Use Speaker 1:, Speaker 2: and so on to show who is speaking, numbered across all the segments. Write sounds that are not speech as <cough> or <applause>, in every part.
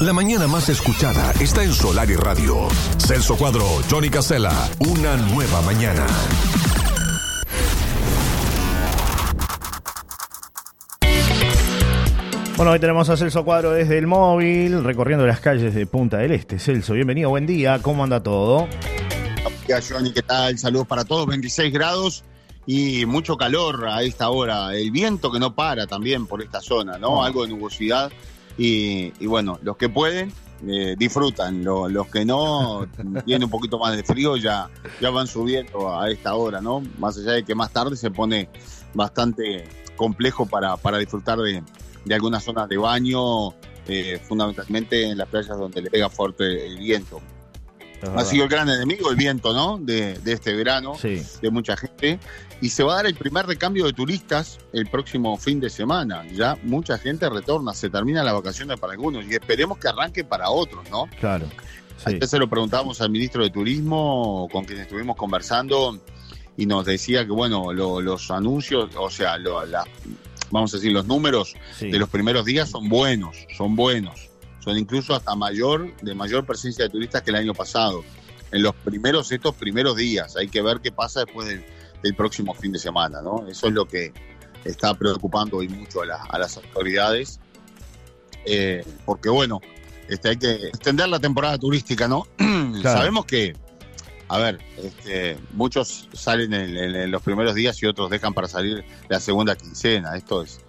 Speaker 1: La mañana más escuchada está en Solar y Radio. Celso Cuadro, Johnny Casella, una nueva mañana.
Speaker 2: Bueno, hoy tenemos a Celso Cuadro desde el móvil, recorriendo las calles de Punta del Este. Celso, bienvenido, buen día, ¿cómo anda todo?
Speaker 3: Hola, Johnny, ¿qué tal? Saludos para todos, 26 grados y mucho calor a esta hora. El viento que no para también por esta zona, ¿no? Algo de nubosidad. Y, bueno, los que pueden, eh, disfrutan. los que no, <laughs> tienen un poquito más de frío, ya, ya van subiendo a esta hora, ¿no? Más allá de que más tarde se pone bastante complejo para, para disfrutar de, de algunas zonas de baño, eh, fundamentalmente en las playas donde le pega fuerte el viento. Ha sido el gran enemigo el viento, ¿no? De, este verano, de mucha gente. Y se va a dar el primer recambio de turistas el próximo fin de semana. Ya mucha gente retorna, se termina la vacaciones para algunos y esperemos que arranque para otros, ¿no?
Speaker 2: Claro.
Speaker 3: Sí. se lo preguntamos al ministro de Turismo, con quien estuvimos conversando, y nos decía que, bueno, los anuncios, o sea, la, vamos a decir, los números de los primeros días son buenos, son buenos. Son incluso hasta mayor, de mayor presencia de turistas que el año pasado. En los primeros, estos primeros días. Hay que ver qué pasa después del, próximo fin de semana, ¿no? Eso es lo que está preocupando hoy mucho a, las autoridades. Eh, porque bueno, este, hay que extender la temporada turística, ¿no? <clears throat> Sabemos que a ver, este, muchos salen en, los primeros días y otros dejan para salir la segunda quincena. Esto es,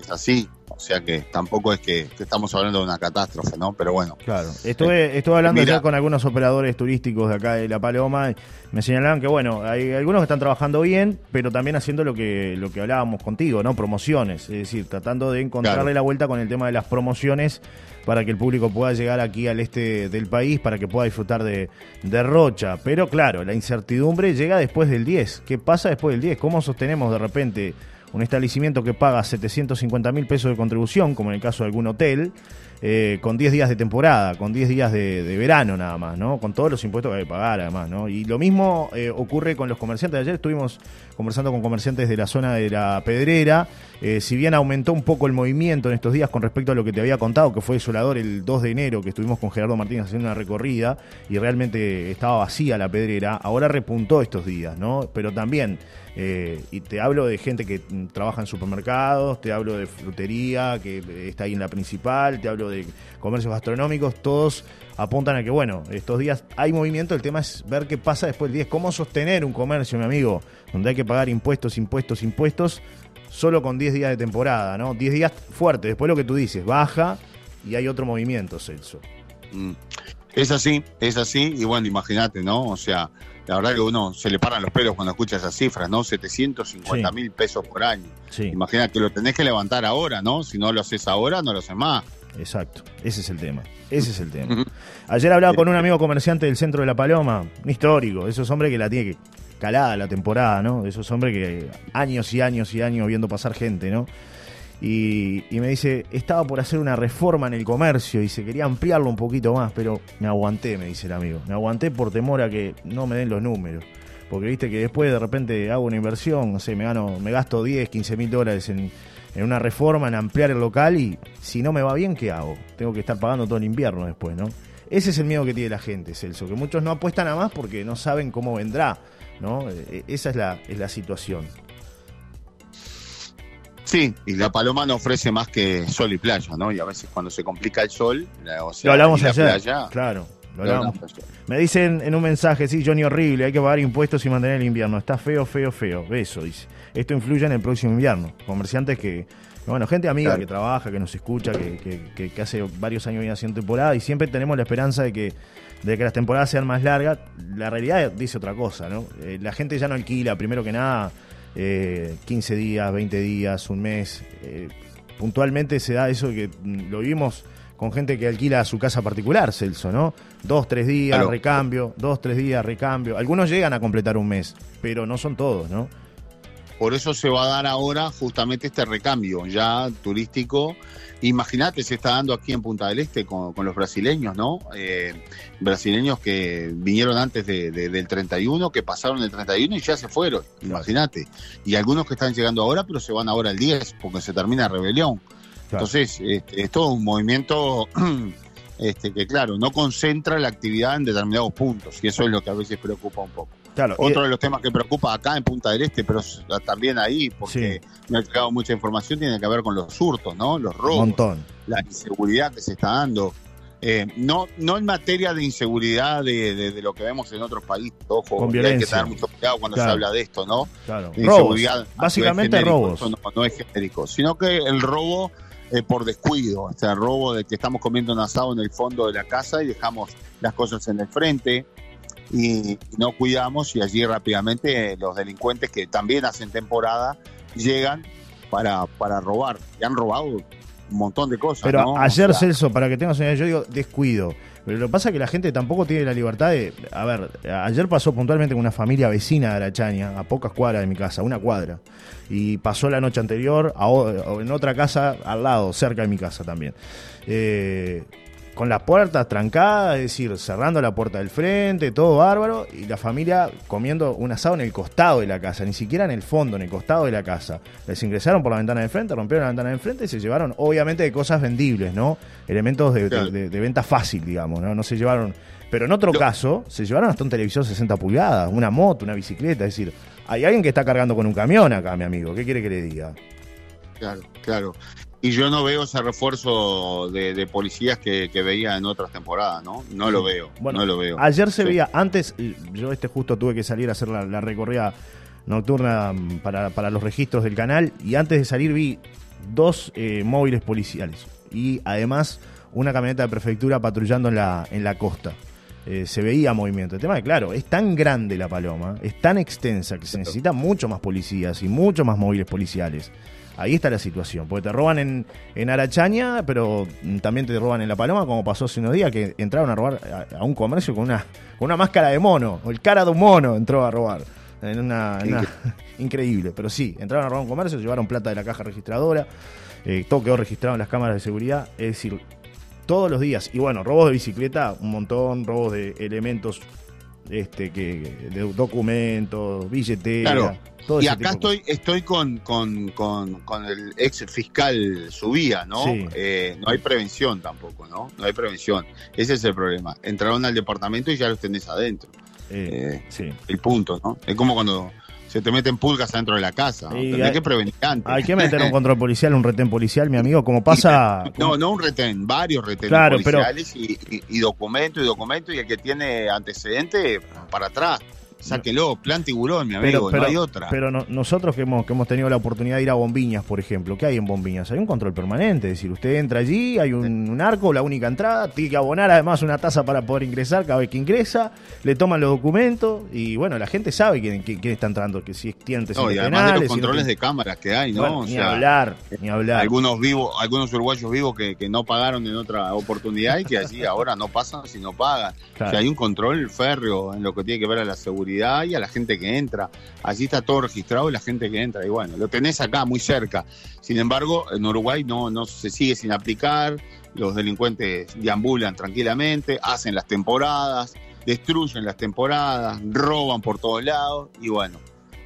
Speaker 3: es así. O sea que tampoco es que, estamos hablando de una catástrofe, ¿no? Pero bueno.
Speaker 2: Claro. Estuve, estuve hablando ya con algunos operadores turísticos de acá de La Paloma. Y me señalaban que, bueno, hay algunos que están trabajando bien, pero también haciendo lo que, lo que hablábamos contigo, ¿no? Promociones. Es decir, tratando de encontrarle la vuelta con el tema de las promociones para que el público pueda llegar aquí al este del país, para que pueda disfrutar de, de Rocha. Pero claro, la incertidumbre llega después del 10. ¿Qué pasa después del 10? ¿Cómo sostenemos de repente un establecimiento que paga 750 mil pesos de contribución, como en el caso de algún hotel, eh, con 10 días de temporada, con 10 días de, verano nada más, ¿no? Con todos los impuestos que hay que pagar además, ¿no? Y lo mismo eh, ocurre con los comerciantes. Ayer estuvimos conversando con comerciantes de la zona de la Pedrera. Eh, si bien aumentó un poco el movimiento en estos días con respecto a lo que te había contado, que fue desolador el 2 de enero, que estuvimos con Gerardo Martínez haciendo una recorrida y realmente estaba vacía la Pedrera, ahora repuntó estos días, ¿no? Pero también... y te hablo de gente que trabaja en supermercados, te hablo de frutería, que está ahí en la principal, te hablo de comercios gastronómicos, todos apuntan a que, bueno, estos días hay movimiento, el tema es ver qué pasa después del 10, cómo sostener un comercio, mi amigo, donde hay que pagar impuestos, impuestos, impuestos, solo con 10 días de temporada, ¿no? 10 días fuertes, después lo que tú dices, baja y hay otro movimiento, Celso.
Speaker 3: Mm. Es así, es así, y bueno, imagínate, ¿no? O sea, la verdad que uno se le paran los pelos cuando escucha esas cifras, ¿no? 750 mil pesos por año. Imagina que lo tenés que levantar ahora, ¿no? Si no lo haces ahora, no lo haces más.
Speaker 2: Exacto, ese es el tema. Ese es el tema. Ayer hablaba con un amigo comerciante del centro de La Paloma, un histórico, esos hombres que la tiene que calada la temporada, ¿no? Esos hombres que años y años y años viendo pasar gente, ¿no? Y, me dice, estaba por hacer una reforma en el comercio y se quería ampliarlo un poquito más, pero me aguanté, me dice el amigo. Me aguanté por temor a que no me den los números. Porque viste que después de repente hago una inversión, no sé, me gano, me gasto 10, 15 mil dólares en, en una reforma, en ampliar el local y si no me va bien, ¿qué hago? Tengo que estar pagando todo el invierno después, ¿no? Ese es el miedo que tiene la gente, Celso, que muchos no apuestan a más porque no saben cómo vendrá, ¿no? E, e, esa es la, es la situación.
Speaker 3: Sí, y la paloma no ofrece más que sol y playa, ¿no? Y a veces cuando se complica el sol,
Speaker 2: o sea, lo hablamos ayer, claro. Me dicen en un mensaje, sí, Johnny, horrible, hay que pagar impuestos y mantener el invierno. Está feo, feo, feo. Eso dice. Esto influye en el próximo invierno. Comerciantes que, bueno, gente amiga que trabaja, que nos escucha, que, que, hace varios años viene haciendo temporada y siempre tenemos la esperanza de que, de que las temporadas sean más largas. La realidad dice otra cosa, ¿no? Eh, la gente ya no alquila, primero que nada, eh, 15 días, 20 días, un mes. Eh, puntualmente se da eso que mm, lo vimos con gente que alquila su casa particular, Celso, ¿no? Dos, tres días, recambio, dos, tres días, recambio. Algunos llegan a completar un mes, pero no son todos, ¿no?
Speaker 3: Por eso se va a dar ahora justamente este recambio ya turístico. Imagínate, se está dando aquí en Punta del Este con, los brasileños, ¿no? Eh, brasileños que vinieron antes del 31, que pasaron el 31 y ya se fueron, imagínate. Y algunos que están llegando ahora, pero se van ahora el 10 porque se termina rebelión. Entonces, este, es todo un movimiento <clears throat> este, que claro, no concentra la actividad en determinados puntos, y eso es lo que a veces preocupa un poco. Otro de los temas que preocupa acá en Punta del Este, pero también ahí, porque me ha llegado mucha información, tiene que ver con los hurtos, ¿no? Los robos.
Speaker 2: montón.
Speaker 3: La inseguridad que se está dando. Eh, no, no en materia de inseguridad de, lo que vemos en otros países, ojo, hay que tener mucho cuidado cuando se habla de esto, ¿no?
Speaker 2: Claro. Inseguridad, Básicamente robos.
Speaker 3: No, es genérico, sino que el robo eh, por descuido, o sea, robo de que estamos comiendo un asado en el fondo de la casa y dejamos las cosas en el frente, y no cuidamos y allí rápidamente los delincuentes que también hacen temporada llegan para, para robar. Y han robado un montón de cosas.
Speaker 2: Pero ayer, Celso, para que tengas una idea, yo digo descuido. Pero lo que pasa es que la gente tampoco tiene la libertad de. A ver, ayer pasó puntualmente con una familia vecina de Arachaña, a pocas cuadras de mi casa, una cuadra. Y pasó la noche anterior en otra casa al lado, cerca de mi casa también. Eh, con las puertas trancadas, es decir, cerrando la puerta del frente, todo bárbaro, y la familia comiendo un asado en el costado de la casa, ni siquiera en el fondo, en el costado de la casa. Les ingresaron por la ventana del frente, rompieron la ventana del frente y se llevaron, obviamente, de cosas vendibles, ¿no? Elementos de, venta fácil, digamos, ¿no? No se llevaron. Pero en otro caso, se llevaron hasta un televisor 60 pulgadas, una moto, una bicicleta, es decir, hay alguien que está cargando con un camión acá, mi amigo, ¿qué quiere que le diga?
Speaker 3: Claro, claro y yo no veo ese refuerzo de, policías que, veía en otras temporadas, ¿no? No lo veo, bueno, no lo veo.
Speaker 2: Ayer se veía, antes, yo este justo tuve que salir a hacer la, recorrida nocturna mm, para, los registros del canal y antes de salir vi dos eh, móviles policiales y además una camioneta de prefectura patrullando en la, en la costa. Eh, se veía movimiento. El tema es claro, es tan grande la paloma, es tan extensa que se necesitan mucho más policías y mucho más móviles policiales. Ahí está la situación, porque te roban en, en Arachaña, pero también te roban en La Paloma, como pasó hace unos días, que entraron a robar a, un comercio con una, con una máscara de mono, o el cara de un mono entró a robar. En una, <laughs> increíble, pero sí, entraron a robar un comercio, llevaron plata de la caja registradora, eh, todo quedó registrado en las cámaras de seguridad, es decir, todos los días. Y bueno, robos de bicicleta, un montón, robos de elementos este que de documentos, billetera.
Speaker 3: Todo y acá estoy estoy con, con, con, el ex fiscal Subía, ¿no? Eh, no hay prevención tampoco, ¿no? No hay prevención. Ese es el problema. Entraron al departamento y ya los tenés adentro. Eh, eh, sí. El punto, ¿no? Es como cuando se te meten pulgas adentro de la casa. hay, que prevenir antes.
Speaker 2: Hay que meter un control policial, un retén policial, mi amigo, como pasa... <laughs>
Speaker 3: no, no un retén, varios retenes policiales y, y, y documento y documento y el que tiene antecedente para atrás sáquelo, plan tiburón, mi amigo, pero, no hay otra.
Speaker 2: Pero nosotros que hemos, que hemos tenido la oportunidad de ir a Bombiñas, por ejemplo, ¿qué hay en Bombiñas? Hay un control permanente, es decir, usted entra allí, hay un, arco, la única entrada, tiene que abonar además una tasa para poder ingresar cada vez que ingresa, le toman los documentos y bueno, la gente sabe quién, quién, está entrando, que si tiene antecedentes
Speaker 3: no, y además de los controles de cámaras que hay, ¿no?
Speaker 2: ni hablar, ni hablar.
Speaker 3: Algunos vivos, algunos uruguayos vivos que, no pagaron en otra oportunidad y que allí ahora no pasan si no pagan. O sea, hay un control férreo en lo que tiene que ver a la seguridad y a la gente que entra. Allí está todo registrado y la gente que entra. Y bueno, lo tenés acá muy cerca. Sin embargo, en Uruguay no, no se sigue sin aplicar. Los delincuentes deambulan tranquilamente, hacen las temporadas, destruyen las temporadas, roban por todos lados y bueno.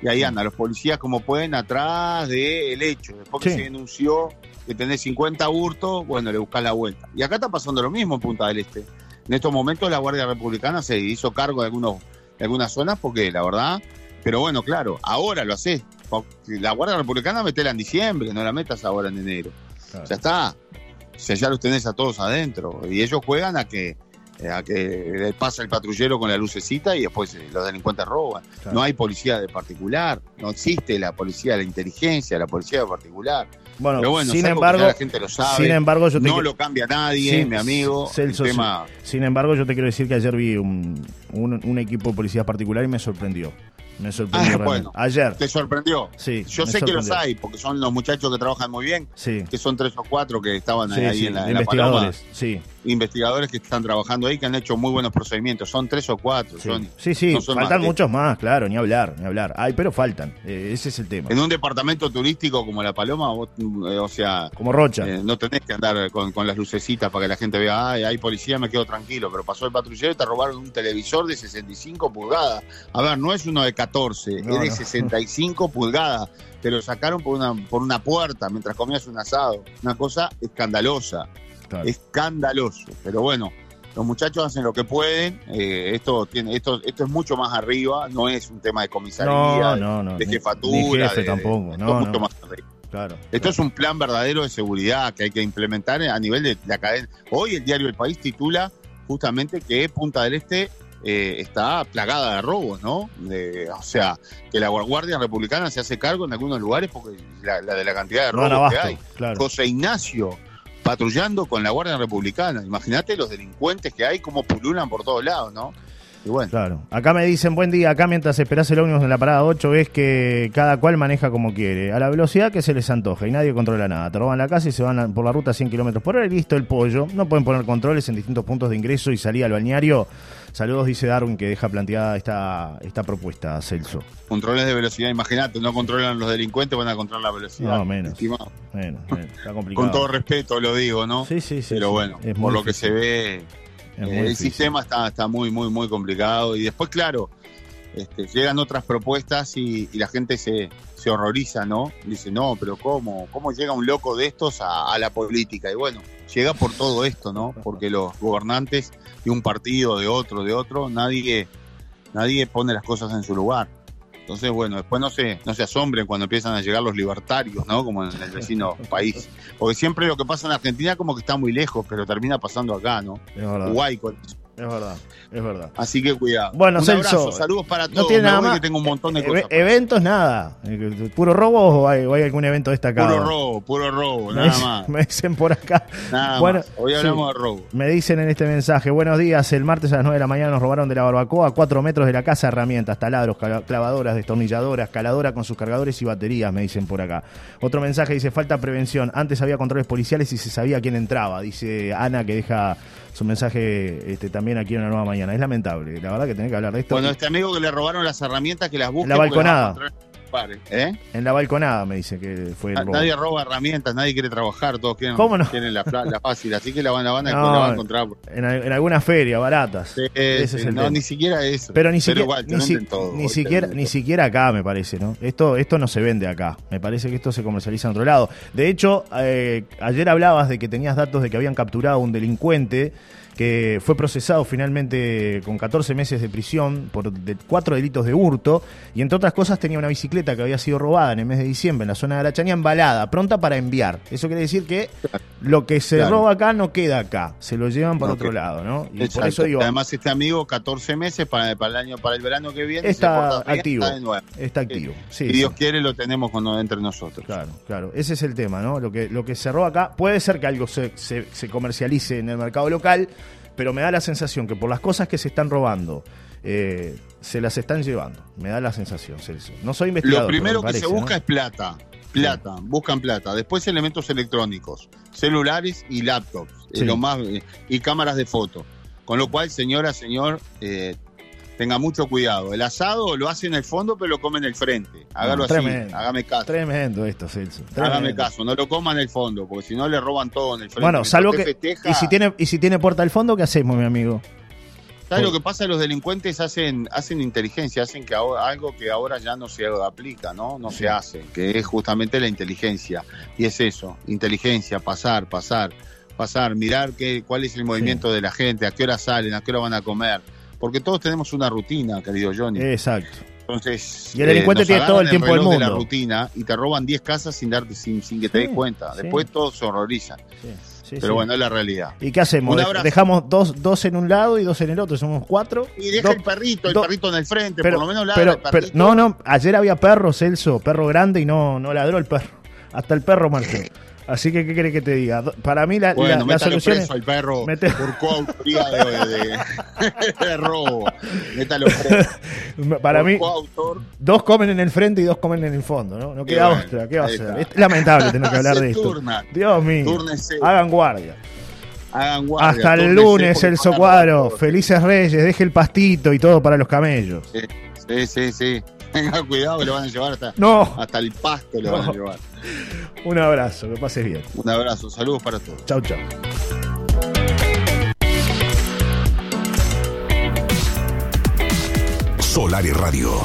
Speaker 3: Y ahí andan los policías como pueden atrás del hecho. Después que se denunció que tenés 50 hurtos, bueno, le buscás la vuelta. Y acá está pasando lo mismo en Punta del Este. En estos momentos la Guardia Republicana se hizo cargo de algunos algunas zonas porque la verdad, pero bueno, claro, ahora lo haces. La Guardia Republicana metela en diciembre, no la metas ahora en enero. Ya está. O sea, ya los tenés a todos adentro. Y ellos juegan a que a que pasa el patrullero con la lucecita y después eh, los delincuentes roban. No hay policía de particular, no existe la policía de la inteligencia, la policía de particular.
Speaker 2: Bueno, sin embargo,
Speaker 3: la gente lo sabe,
Speaker 2: sin embargo, yo
Speaker 3: no lo cambia nadie, mi amigo.
Speaker 2: sin, embargo, yo te quiero decir que ayer vi un, un, equipo de policía particular y me sorprendió. Me sorprendió. Ah, bueno,
Speaker 3: ayer. ¿Te sorprendió?
Speaker 2: Sí.
Speaker 3: Yo sé que los hay, porque son los muchachos que trabajan muy bien. Sí. Que son tres o cuatro que estaban ahí en la,
Speaker 2: investigadores, sí
Speaker 3: investigadores que están trabajando ahí que han hecho muy buenos procedimientos. Son tres o cuatro.
Speaker 2: Sí, sí, faltan muchos más, claro, ni hablar, ni hablar. Ay, pero faltan. Eh, ese es el tema.
Speaker 3: En un departamento turístico como La Paloma, eh, o sea.
Speaker 2: Como Rocha.
Speaker 3: Eh, no tenés que andar con, las lucecitas para que la gente vea, ay, hay policía, me quedo tranquilo. Pero pasó el patrullero y te robaron un televisor de 65 pulgadas. A ver, no es uno de 14, es de 65 <laughs> pulgadas. Te lo sacaron por una, por una puerta mientras comías un asado. Una cosa escandalosa. Escandaloso. Pero bueno, los muchachos hacen lo que pueden. Eh, esto tiene, esto, esto es mucho más arriba. No es un tema de comisaría, de jefatura,
Speaker 2: tampoco. mucho más arriba. Claro,
Speaker 3: Esto es un plan verdadero de seguridad que hay que implementar a nivel de la cadena. Hoy el diario El País titula justamente que Punta del Este eh, está plagada de robos, ¿no? o sea, que la Guardia Republicana se hace cargo en algunos lugares porque la, de la cantidad de robos que hay. José Ignacio patrullando con la Guardia Republicana. Imagínate los delincuentes que hay, cómo pululan por todos lados, ¿no?
Speaker 2: Claro. Acá me dicen, buen día, acá mientras esperás el ómnibus en la parada 8 ves que cada cual maneja como quiere, a la velocidad que se les antoja y nadie controla nada. Te roban la casa y se van por la ruta a 100 kilómetros por hora y listo el pollo. No pueden poner controles en distintos puntos de ingreso y salida al balneario. Saludos, dice Darwin, que deja planteada esta, esta propuesta, Celso.
Speaker 3: Controles de velocidad, imagínate, no controlan los delincuentes, van a controlar la velocidad.
Speaker 2: No, menos. Menos,
Speaker 3: Está complicado. Con todo respeto lo digo, ¿no?
Speaker 2: Sí, sí, sí.
Speaker 3: Pero bueno, por lo que se ve el sistema está, está muy, muy, muy complicado. Y después, claro, este, llegan otras propuestas y, la gente se, se, horroriza, ¿no? Dice, no, pero ¿cómo? ¿Cómo llega un loco de estos a, la política? Y bueno, llega por todo esto, ¿no? Porque los gobernantes de un partido, de otro, de otro, nadie, nadie pone las cosas en su lugar. Entonces, bueno, después no se, no se asombren cuando empiezan a llegar los libertarios, ¿no? Como en el vecino <laughs> país. Porque siempre lo que pasa en Argentina como que está muy lejos, pero termina pasando acá, ¿no?
Speaker 2: Uruguay con es verdad, es verdad.
Speaker 3: Así que cuidado.
Speaker 2: Bueno, un Celso,
Speaker 3: saludos para todos.
Speaker 2: No tiene nada más.
Speaker 3: Que tengo un montón de cosas.
Speaker 2: eventos, nada. ¿Puro robo o hay, algún evento destacado?
Speaker 3: Puro robo, puro robo, nada más.
Speaker 2: Me dicen por acá.
Speaker 3: Nada bueno, más. Hoy hablamos de robo.
Speaker 2: Me dicen en este mensaje, buenos días, el martes a las 9 de la mañana nos robaron de la barbacoa a 4 metros de la casa herramientas, taladros, clavadoras, destornilladoras, caladora con sus cargadores y baterías, me dicen por acá. Otro mensaje dice, falta prevención. Antes había controles policiales y se sabía quién entraba. Dice Ana que deja su mensaje este, también aquí en la nueva mañana. Es lamentable, la verdad que tenés que hablar de esto.
Speaker 3: Bueno, este amigo que le robaron las herramientas que las busca.
Speaker 2: La balconada.
Speaker 3: ¿Eh?
Speaker 2: En la balconada me dice que fue el
Speaker 3: Nadie roba herramientas, nadie quiere trabajar, todos quieren, la, fácil, así que la van, a, encontrar.
Speaker 2: En, alguna feria, baratas.
Speaker 3: no, ni siquiera eso.
Speaker 2: Pero ni, siquiera, ni, siquiera, ni siquiera acá, me parece, ¿no? Esto, esto no se vende acá. Me parece que esto se comercializa en otro lado. De hecho, eh, ayer hablabas de que tenías datos de que habían capturado a un delincuente que fue procesado finalmente con 14 meses de prisión por cuatro delitos de hurto y entre otras cosas tenía una bicicleta que había sido robada en el mes de diciembre en la zona de Arachaña embalada, pronta para enviar. Eso quiere decir que lo que se roba acá no queda acá, se lo llevan para otro lado, ¿no?
Speaker 3: Y por eso digo, Además este amigo 14 meses para, para, el año para el verano que viene
Speaker 2: está activo. Está, activo.
Speaker 3: si Dios quiere lo tenemos con, entre nosotros.
Speaker 2: Claro, claro. Ese es el tema, ¿no? Lo que lo que se roba acá puede ser que algo se, se, se comercialice en el mercado local pero me da la sensación que por las cosas que se están robando, eh, se las están llevando. Me da la sensación, Celso. No soy investigador.
Speaker 3: Lo primero que se busca es plata. Plata, buscan plata. Después elementos electrónicos, celulares y laptops, eh, lo más, eh, y cámaras de foto. Con lo cual, señora, señor, tenga mucho cuidado. El asado lo hace en el fondo, pero lo come en el frente. Hágalo así, hágame caso.
Speaker 2: Tremendo esto, Celso.
Speaker 3: Hágame caso, no lo coma en el fondo, porque si no le roban todo en el frente.
Speaker 2: Bueno, salvo que. Y si, tiene, y si tiene puerta al fondo, ¿qué hacemos, mi amigo?
Speaker 3: ¿Sabes lo que pasa? Los delincuentes hacen, hacen inteligencia, hacen que algo que ahora ya no se aplica, ¿no? No se hace, que es justamente la inteligencia. Y es eso, inteligencia, pasar, pasar, pasar, mirar qué, cuál es el movimiento de la gente, a qué hora salen, a qué hora van a comer porque todos tenemos una rutina, querido Johnny.
Speaker 2: Exacto.
Speaker 3: Entonces,
Speaker 2: y el delincuente eh, tiene todo el tiempo del mundo. De
Speaker 3: la rutina y te roban 10 casas sin darte sin, sin que te des cuenta. Después todos se horrorizan. Pero bueno, es la realidad.
Speaker 2: ¿Y qué hacemos? Dejamos dos, dos en un lado y dos en el otro, somos cuatro.
Speaker 3: Y deja el perrito, el perrito en el frente, por lo menos ladra
Speaker 2: pero, pero, no, no, ayer había perro, Celso, perro grande y no, no ladró el perro. Hasta el perro marcó. <laughs> Así que, ¿qué querés que te diga? Para mí, la,
Speaker 3: bueno,
Speaker 2: la, solución
Speaker 3: preso al perro <laughs> por coautoría de, de, <laughs> robo. Métalo preso. <laughs>
Speaker 2: Para mí, dos comen en el frente y dos comen en el fondo, ¿no? No queda otra. ¿Qué va a hacer? Es lamentable tener que hablar de esto. Dios mío. Hagan guardia.
Speaker 3: Hagan guardia.
Speaker 2: Hasta el lunes, el socuadro. Felices Reyes, deje el pastito y todo para los camellos.
Speaker 3: Sí, sí, sí. Tenga cuidado, lo van a llevar hasta,
Speaker 2: no.
Speaker 3: hasta el pasto, lo van a llevar.
Speaker 2: Un abrazo, que pases bien.
Speaker 3: Un abrazo, saludos para todos.
Speaker 2: Chau, chau.
Speaker 1: Solar y Radio.